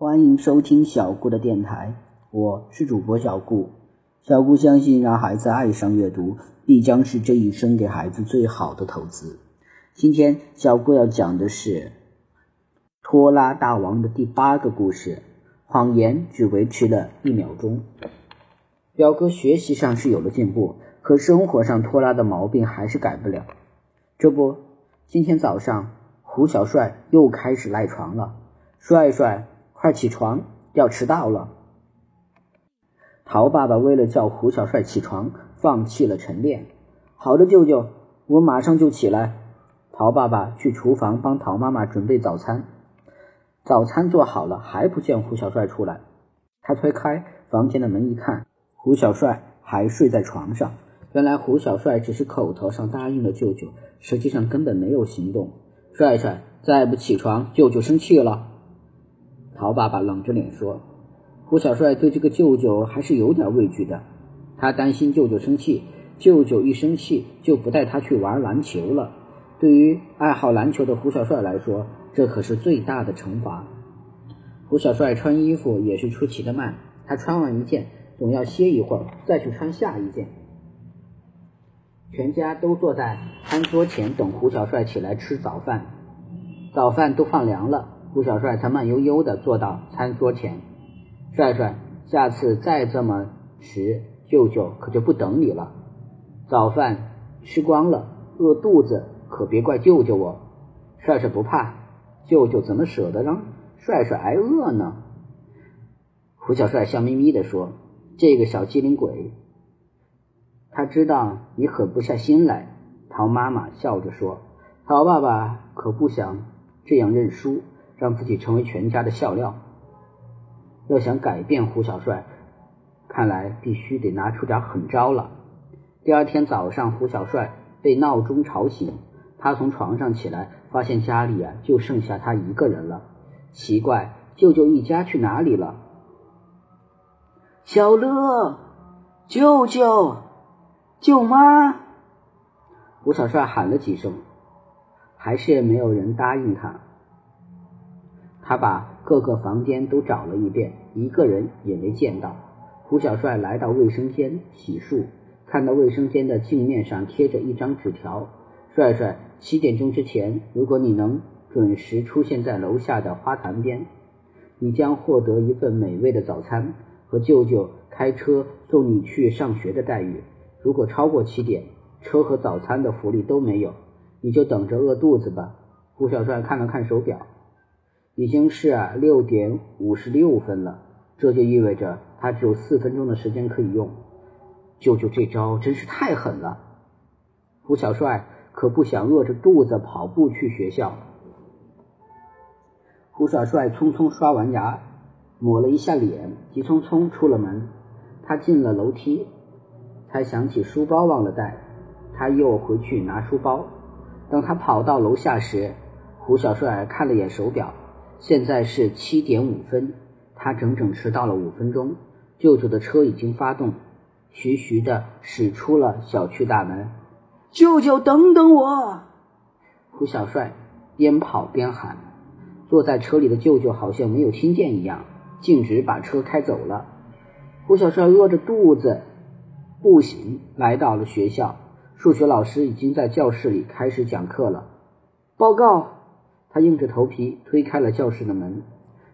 欢迎收听小顾的电台，我是主播小顾。小顾相信，让孩子爱上阅读，必将是这一生给孩子最好的投资。今天，小顾要讲的是拖拉大王的第八个故事。谎言只维持了一秒钟。表哥学习上是有了进步，可生活上拖拉的毛病还是改不了。这不，今天早上胡小帅又开始赖床了。帅帅，快起床，要迟到了。陶爸爸为了叫胡小帅起床，放弃了晨练。好的，舅舅，我马上就起来。陶爸爸去厨房帮陶妈妈准备早餐。早餐做好了，还不见胡小帅出来。他推开房间的门一看，胡小帅还睡在床上。原来胡小帅只是口头上答应了舅舅，实际上根本没有行动。帅帅再不起床，舅舅生气了。陶爸爸冷着脸说：“胡小帅对这个舅舅还是有点畏惧的，他担心舅舅生气，舅舅一生气就不带他去玩篮球了。对于爱好篮球的胡小帅来说，这可是最大的惩罚。胡小帅穿衣服也是出奇的慢，他穿完一件，总要歇一会儿，再去穿下一件。全家都坐在餐桌前等胡小帅起来吃早饭，早饭都放凉了，胡小帅才慢悠悠地坐到餐桌前。帅帅，下次再这么迟，舅舅可就不等你了。早饭吃光了，饿肚子可别怪舅舅哦。帅帅不怕。舅舅怎么舍得让帅帅挨饿呢？胡小帅笑眯眯地说：“这个小机灵鬼，他知道你狠不下心来。”陶妈妈笑着说：“陶爸爸可不想这样认输，让自己成为全家的笑料。要想改变胡小帅，看来必须得拿出点狠招了。”第二天早上，胡小帅被闹钟吵醒。他从床上起来，发现家里啊就剩下他一个人了。奇怪，舅舅一家去哪里了？小乐，舅舅，舅妈！胡小帅喊了几声，还是没有人答应他。他把各个房间都找了一遍，一个人也没见到。胡小帅来到卫生间洗漱，看到卫生间的镜面上贴着一张纸条。帅帅，七点钟之前，如果你能准时出现在楼下的花坛边，你将获得一份美味的早餐和舅舅开车送你去上学的待遇。如果超过七点，车和早餐的福利都没有，你就等着饿肚子吧。胡小帅看了看手表，已经是六点五十六分了，这就意味着他只有四分钟的时间可以用。舅舅这招真是太狠了，胡小帅。可不想饿着肚子跑步去学校。胡小帅匆匆刷完牙，抹了一下脸，急匆匆出了门。他进了楼梯，才想起书包忘了带，他又回去拿书包。等他跑到楼下时，胡小帅看了眼手表，现在是七点五分，他整整迟到了五分钟。舅舅的车已经发动，徐徐的驶出了小区大门。舅舅，等等我！胡小帅边跑边喊。坐在车里的舅舅好像没有听见一样，径直把车开走了。胡小帅饿着肚子步行来到了学校，数学老师已经在教室里开始讲课了。报告！他硬着头皮推开了教室的门。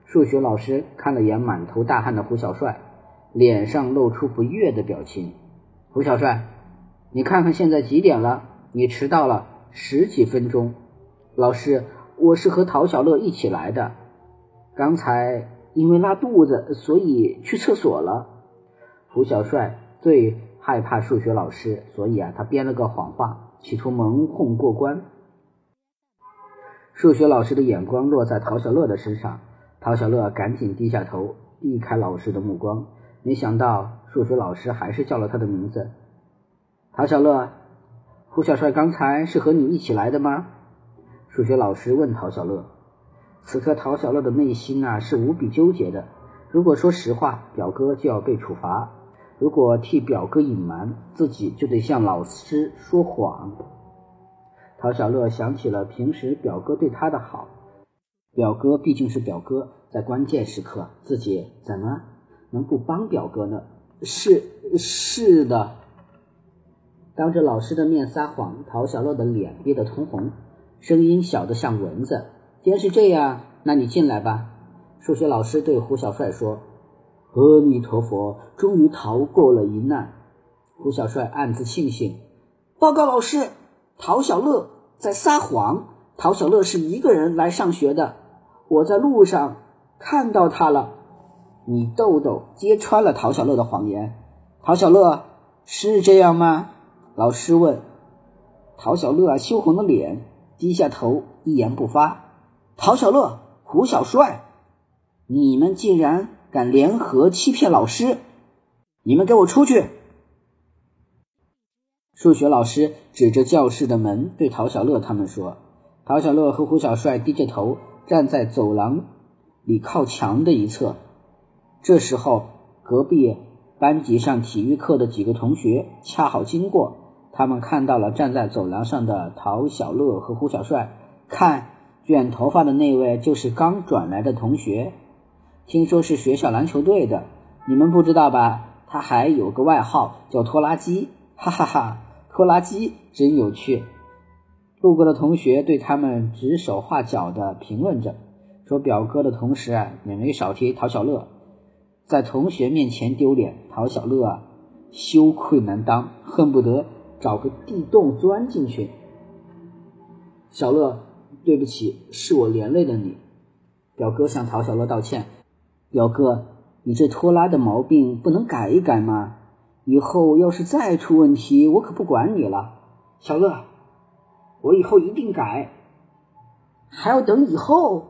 数学老师看了眼满头大汗的胡小帅，脸上露出不悦的表情。胡小帅。你看看现在几点了？你迟到了十几分钟。老师，我是和陶小乐一起来的，刚才因为拉肚子，所以去厕所了。胡小帅最害怕数学老师，所以啊，他编了个谎话，企图蒙混过关。数学老师的眼光落在陶小乐的身上，陶小乐赶紧低下头，避开老师的目光。没想到数学老师还是叫了他的名字。陶小乐，胡小帅刚才是和你一起来的吗？数学老师问陶小乐。此刻陶小乐的内心啊是无比纠结的。如果说实话，表哥就要被处罚；如果替表哥隐瞒，自己就得向老师说谎。陶小乐想起了平时表哥对他的好，表哥毕竟是表哥，在关键时刻，自己怎么能不帮表哥呢？是是的，当着老师的面撒谎，陶小乐的脸憋得通红，声音小得像蚊子。既然是这样，那你进来吧。数学老师对胡小帅说：“阿弥陀佛，终于逃过了一难。”胡小帅暗自庆幸。报告老师，陶小乐在撒谎。陶小乐是一个人来上学的，我在路上看到他了。米豆豆揭穿了陶小乐的谎言。陶小乐是这样吗？老师问。陶小乐羞红了脸，低下头，一言不发。陶小乐、胡小帅，你们竟然敢联合欺骗老师！你们给我出去！数学老师指着教室的门对陶小乐他们说：“陶小乐和胡小帅低着头站在走廊里靠墙的一侧。”这时候，隔壁班级上体育课的几个同学恰好经过，他们看到了站在走廊上的陶小乐和胡小帅。看，卷头发的那位就是刚转来的同学，听说是学校篮球队的。你们不知道吧？他还有个外号叫拖拉机，哈哈哈！拖拉机真有趣。路过的同学对他们指手画脚的评论着，说表哥的同时啊，也没少提陶小乐。在同学面前丢脸，陶小乐啊，羞愧难当，恨不得找个地洞钻进去。小乐，对不起，是我连累了你。表哥向陶小乐道歉。表哥，你这拖拉的毛病不能改一改吗？以后要是再出问题，我可不管你了。小乐，我以后一定改。还要等以后？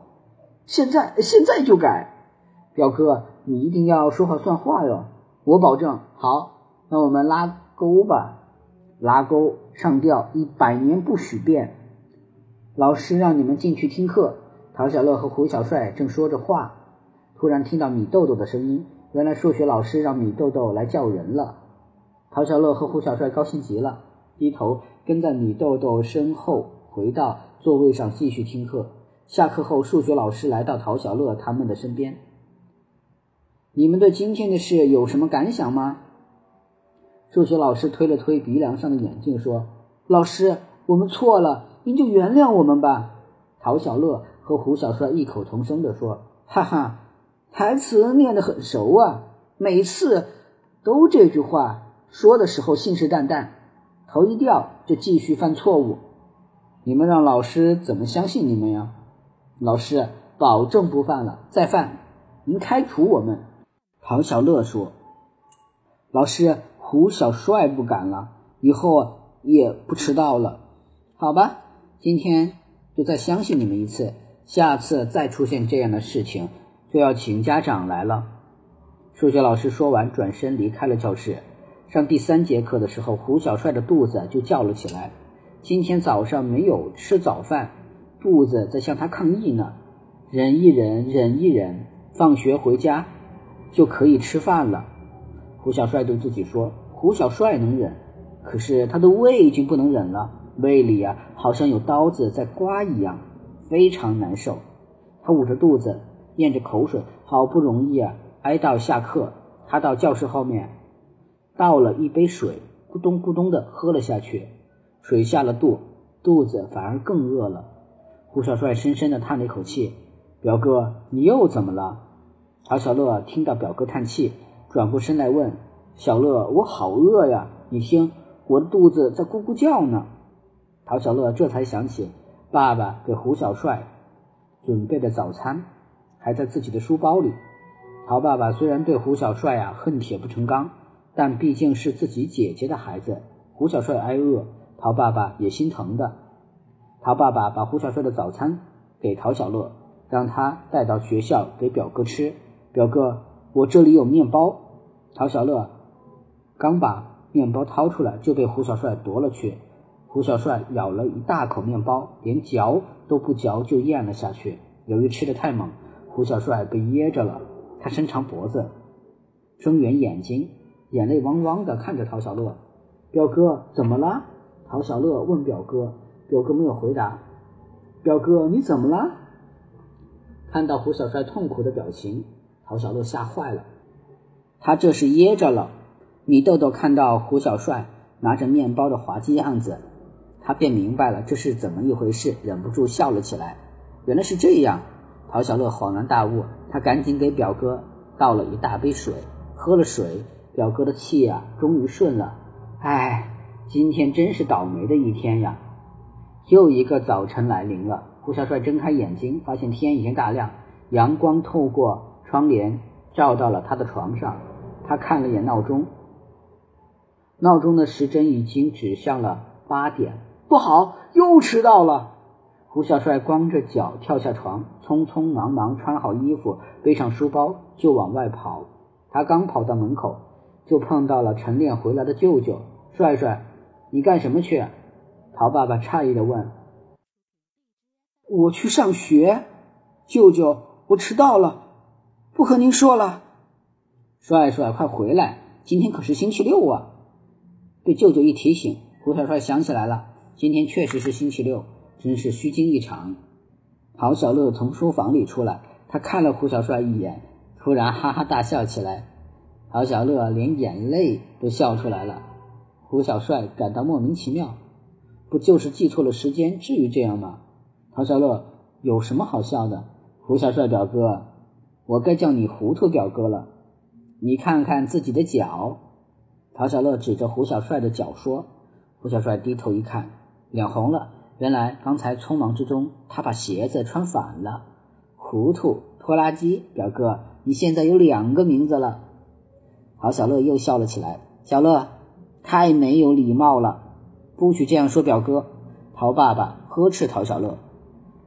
现在，现在就改。表哥。你一定要说话算话哟！我保证。好，那我们拉钩吧。拉钩，上吊，一百年不许变。老师让你们进去听课。陶小乐和胡小帅正说着话，突然听到米豆豆的声音。原来数学老师让米豆豆来叫人了。陶小乐和胡小帅高兴极了，低头跟在米豆豆身后回到座位上继续听课。下课后，数学老师来到陶小乐他们的身边。你们对今天的事有什么感想吗？数学老师推了推鼻梁上的眼镜，说：“老师，我们错了，您就原谅我们吧。”陶小乐和胡小帅异口同声地说：“哈哈，台词念得很熟啊，每次都这句话，说的时候信誓旦旦，头一掉就继续犯错误。你们让老师怎么相信你们呀？老师保证不犯了，再犯您开除我们。”陶小乐说：“老师，胡小帅不敢了，以后也不迟到了。好吧，今天就再相信你们一次，下次再出现这样的事情，就要请家长来了。”数学老师说完，转身离开了教室。上第三节课的时候，胡小帅的肚子就叫了起来。今天早上没有吃早饭，肚子在向他抗议呢。忍一忍，忍一忍，放学回家。就可以吃饭了。胡小帅对自己说：“胡小帅能忍，可是他的胃已经不能忍了，胃里呀好像有刀子在刮一样，非常难受。”他捂着肚子，咽着口水，好不容易啊挨到下课。他到教室后面倒了一杯水，咕咚咕咚的喝了下去。水下了肚，肚子反而更饿了。胡小帅深深的叹了一口气：“表哥，你又怎么了？”陶小乐听到表哥叹气，转过身来问：“小乐，我好饿呀！你听，我的肚子在咕咕叫呢。”陶小乐这才想起，爸爸给胡小帅准备的早餐还在自己的书包里。陶爸爸虽然对胡小帅啊恨铁不成钢，但毕竟是自己姐姐的孩子，胡小帅挨饿，陶爸爸也心疼的。陶爸爸把胡小帅的早餐给陶小乐，让他带到学校给表哥吃。表哥，我这里有面包。陶小乐刚把面包掏出来，就被胡小帅夺了去。胡小帅咬了一大口面包，连嚼都不嚼就咽了下去。由于吃的太猛，胡小帅被噎着了。他伸长脖子，睁圆眼睛，眼泪汪汪的看着陶小乐。表哥，怎么了？陶小乐问表哥。表哥没有回答。表哥，你怎么了？看到胡小帅痛苦的表情，陶小乐吓坏了。他这是噎着了。米豆豆看到胡小帅拿着面包的滑稽样子，他便明白了这是怎么一回事，忍不住笑了起来。原来是这样，陶小乐恍然大悟，他赶紧给表哥倒了一大杯水。喝了水，表哥的气呀终于顺了。唉，今天真是倒霉的一天呀！又一个早晨来临了。胡小帅睁开眼睛，发现天已经大亮，阳光透过窗帘照到了他的床上。他看了眼闹钟。闹钟的时针已经指向了八点，不好，又迟到了。胡小帅光着脚跳下床，匆匆忙忙穿好衣服，背上书包就往外跑。他刚跑到门口，就碰到了晨练回来的舅舅帅帅。你干什么去？陶爸爸诧异的问。我去上学。舅舅，我迟到了，不和您说了。帅帅，快回来，今天可是星期六啊。被舅舅一提醒，胡小帅想起来了，今天确实是星期六，真是虚惊一场。陶小乐从书房里出来，他看了胡小帅一眼，突然哈哈大笑起来。陶小乐连眼泪都笑出来了。胡小帅感到莫名其妙，不就是记错了时间，至于这样吗？陶小乐有什么好笑的？胡小帅表哥，我该叫你糊涂表哥了。你看看自己的脚。陶小乐指着胡小帅的脚说：“胡小帅低头一看，脸红了。原来刚才匆忙之中，他把鞋子穿反了。糊涂拖拉机表哥，你现在有两个名字了。”陶小乐又笑了起来。小乐，太没有礼貌了，不许这样说表哥。陶爸爸呵斥陶小乐，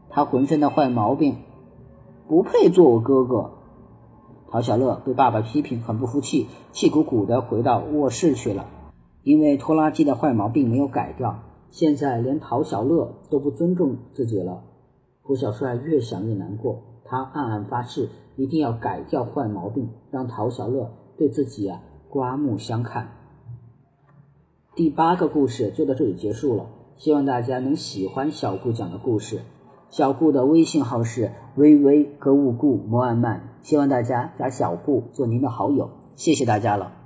他浑身的坏毛病，不配做我哥哥。陶小乐被爸爸批评，很不服气，气鼓鼓的回到卧室去了。因为拖拉机的坏毛病没有改掉，现在连陶小乐都不尊重自己了。胡小帅越想越难过，他暗暗发誓，一定要改掉坏毛病，让陶小乐对自己啊刮目相看。第八个故事就到这里结束了，希望大家能喜欢小顾讲的故事。小顾的微信号是微微格物顾摩安曼，希望大家加小顾做您的好友，谢谢大家了。